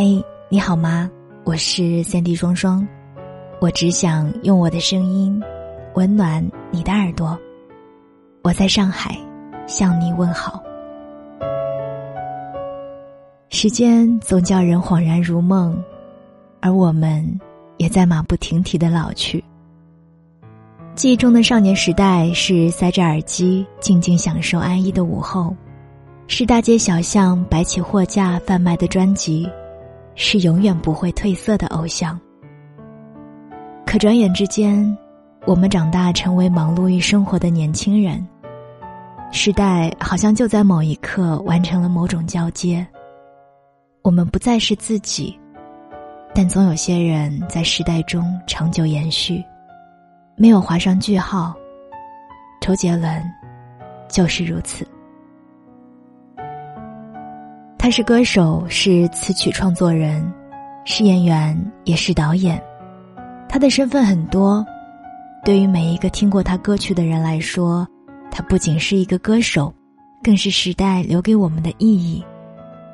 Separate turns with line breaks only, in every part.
嘿，你好吗？我是三 D 双双，我只想用我的声音温暖你的耳朵。我在上海向你问好。时间总叫人恍然如梦，而我们也在马不停蹄的老去。记忆中的少年时代是塞着耳机静静享受安逸的午后，是大街小巷摆起货架贩卖的专辑。是永远不会褪色的偶像。可转眼之间，我们长大成为忙碌于生活的年轻人。时代好像就在某一刻完成了某种交接。我们不再是自己，但总有些人在时代中长久延续，没有划上句号。周杰伦就是如此。他是歌手，是词曲创作人，是演员，也是导演。他的身份很多。对于每一个听过他歌曲的人来说，他不仅是一个歌手，更是时代留给我们的意义，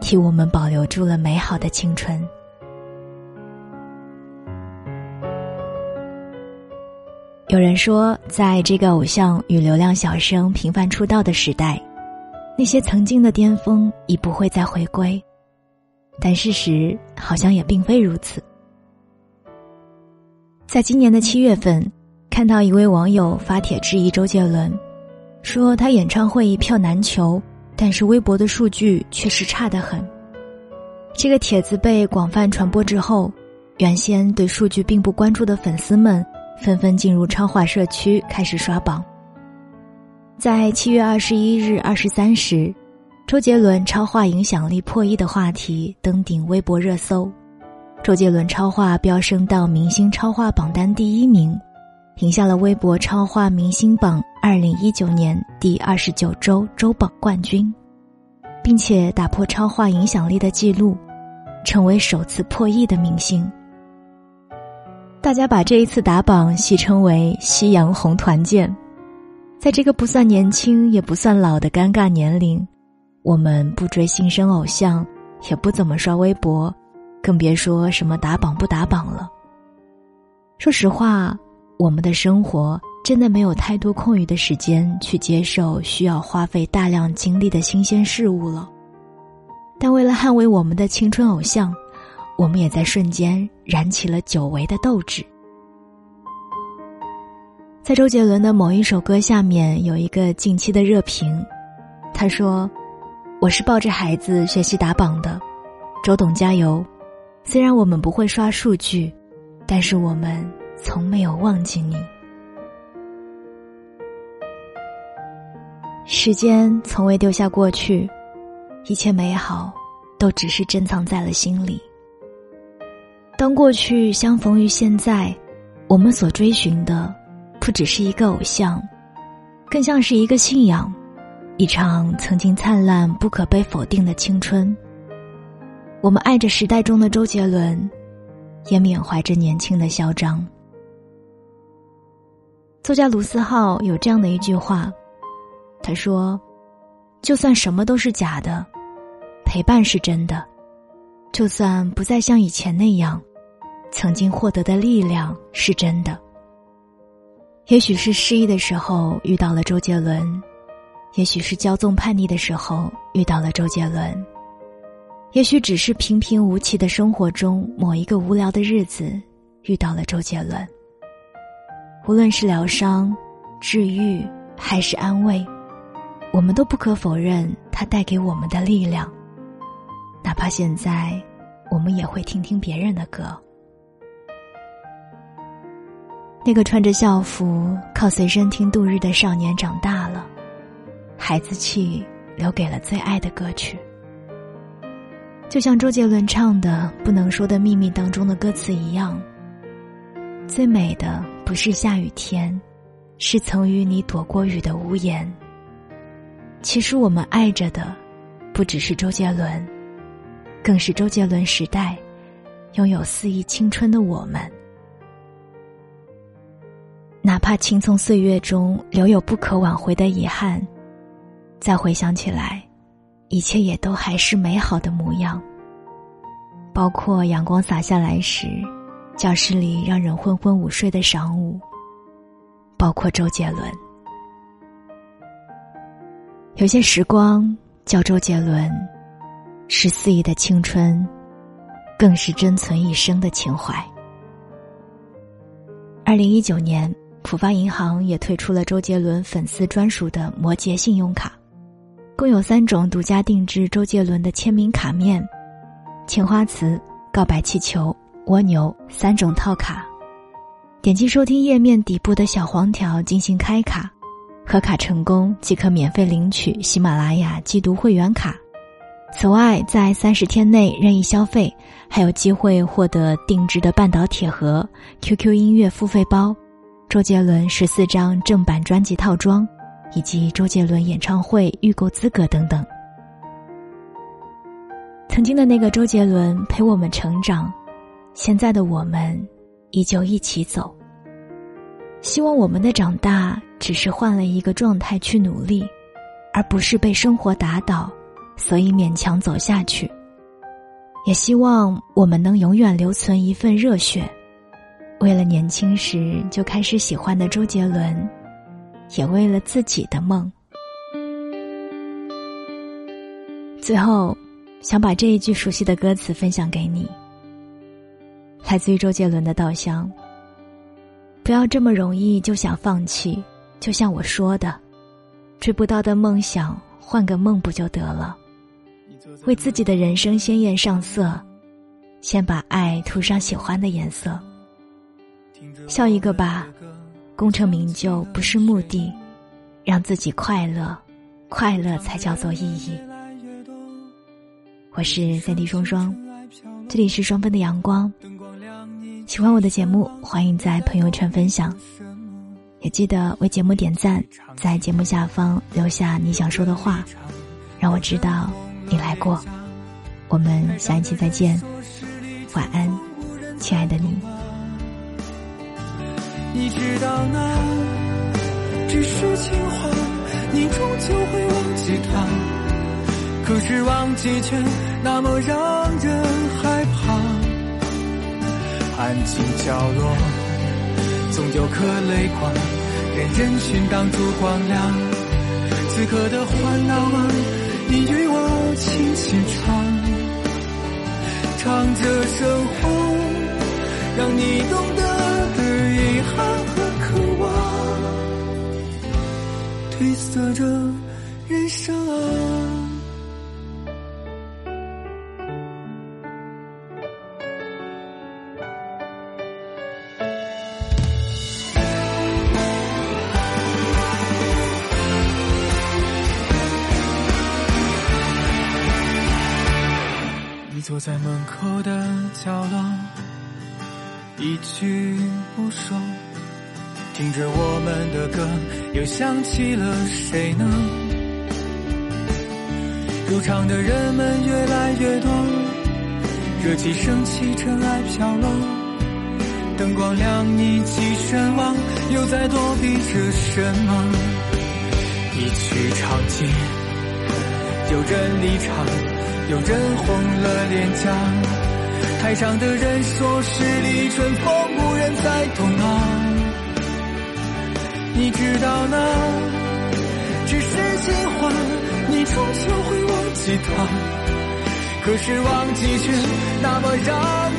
替我们保留住了美好的青春。有人说，在这个偶像与流量小生频繁出道的时代。那些曾经的巅峰已不会再回归，但事实好像也并非如此。在今年的七月份，看到一位网友发帖质疑周杰伦，说他演唱会一票难求，但是微博的数据确实差得很。这个帖子被广泛传播之后，原先对数据并不关注的粉丝们纷纷进入超话社区开始刷榜。在七月二十一日二十三时，周杰伦超话影响力破亿的话题登顶微博热搜，周杰伦超话飙升到明星超话榜单第一名，赢下了微博超话明星榜二零一九年第二十九周周榜冠军，并且打破超话影响力的记录，成为首次破亿的明星。大家把这一次打榜戏称为“夕阳红团建”。在这个不算年轻也不算老的尴尬年龄，我们不追新生偶像，也不怎么刷微博，更别说什么打榜不打榜了。说实话，我们的生活真的没有太多空余的时间去接受需要花费大量精力的新鲜事物了。但为了捍卫我们的青春偶像，我们也在瞬间燃起了久违的斗志。在周杰伦的某一首歌下面有一个近期的热评，他说：“我是抱着孩子学习打榜的，周董加油！虽然我们不会刷数据，但是我们从没有忘记你。时间从未丢下过去，一切美好都只是珍藏在了心里。当过去相逢于现在，我们所追寻的。”不只是一个偶像，更像是一个信仰，一场曾经灿烂不可被否定的青春。我们爱着时代中的周杰伦，也缅怀着年轻的嚣张。作家卢思浩有这样的一句话，他说：“就算什么都是假的，陪伴是真的；就算不再像以前那样，曾经获得的力量是真的。”也许是失意的时候遇到了周杰伦，也许是骄纵叛逆的时候遇到了周杰伦，也许只是平平无奇的生活中某一个无聊的日子遇到了周杰伦。无论是疗伤、治愈还是安慰，我们都不可否认他带给我们的力量。哪怕现在，我们也会听听别人的歌。那个穿着校服靠随身听度日的少年长大了，孩子气留给了最爱的歌曲。就像周杰伦唱的《不能说的秘密》当中的歌词一样，最美的不是下雨天，是曾与你躲过雨的屋檐。其实我们爱着的，不只是周杰伦，更是周杰伦时代拥有肆意青春的我们。哪怕青葱岁月中留有不可挽回的遗憾，再回想起来，一切也都还是美好的模样。包括阳光洒下来时，教室里让人昏昏午睡的晌午，包括周杰伦。有些时光叫周杰伦，是肆意的青春，更是珍存一生的情怀。二零一九年，浦发银行也推出了周杰伦粉丝专属的摩羯信用卡，共有三种独家定制周杰伦的签名卡面，青花瓷、告白气球、蜗牛三种套卡。点击收听页面底部的小黄条进行开卡，核卡成功即可免费领取喜马拉雅季度会员卡。此外，在三十天内任意消费，还有机会获得定制的半岛铁盒、QQ 音乐付费包、周杰伦十四张正版专辑套装，以及周杰伦演唱会预购资格等等。曾经的那个周杰伦陪我们成长，现在的我们依旧一起走。希望我们的长大只是换了一个状态去努力，而不是被生活打倒。所以勉强走下去，也希望我们能永远留存一份热血，为了年轻时就开始喜欢的周杰伦，也为了自己的梦。最后，想把这一句熟悉的歌词分享给你，来自于周杰伦的《稻香》。不要这么容易就想放弃，就像我说的，追不到的梦想，换个梦不就得了？为自己的人生鲜艳上色，先把爱涂上喜欢的颜色。笑一个吧，功成名就不是目的，让自己快乐，快乐才叫做意义。我是三 D 双双，这里是双分的阳光。喜欢我的节目，欢迎在朋友圈分享，也记得为节目点赞，在节目下方留下你想说的话，让我知道。你来过，我们下一期再见，晚安，亲爱的你。
你知道那只是情话，你终究会忘记他。可是忘记却那么让人害怕。安静角落，总有颗泪光，任人群挡住光亮。此刻的欢闹啊。你与我色着人生啊。坐在门口的角落，一句不说，听着我们的歌，又想起了谁呢？入场的人们越来越多，热气升起，尘埃飘落，灯光亮，你起身望，又在躲避着什么？一曲唱尽，有人离场。有人红了脸颊，台上的人说十里春风无人再懂啊。你知道那只是情话，你终究会忘记他。可是忘记却那么让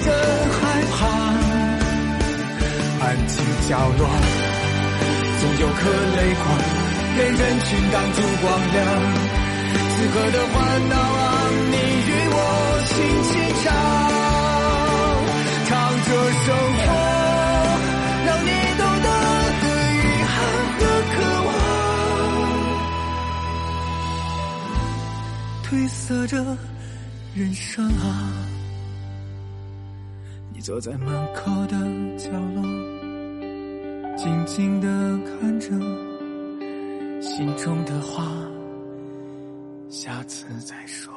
人害怕。安静角落，总有颗泪光，被人群挡住光亮。此刻的欢闹啊，你与我轻轻唱，唱着首灰，色着人生啊。你坐在门口的角落，静静的看着心中的话。下次再说。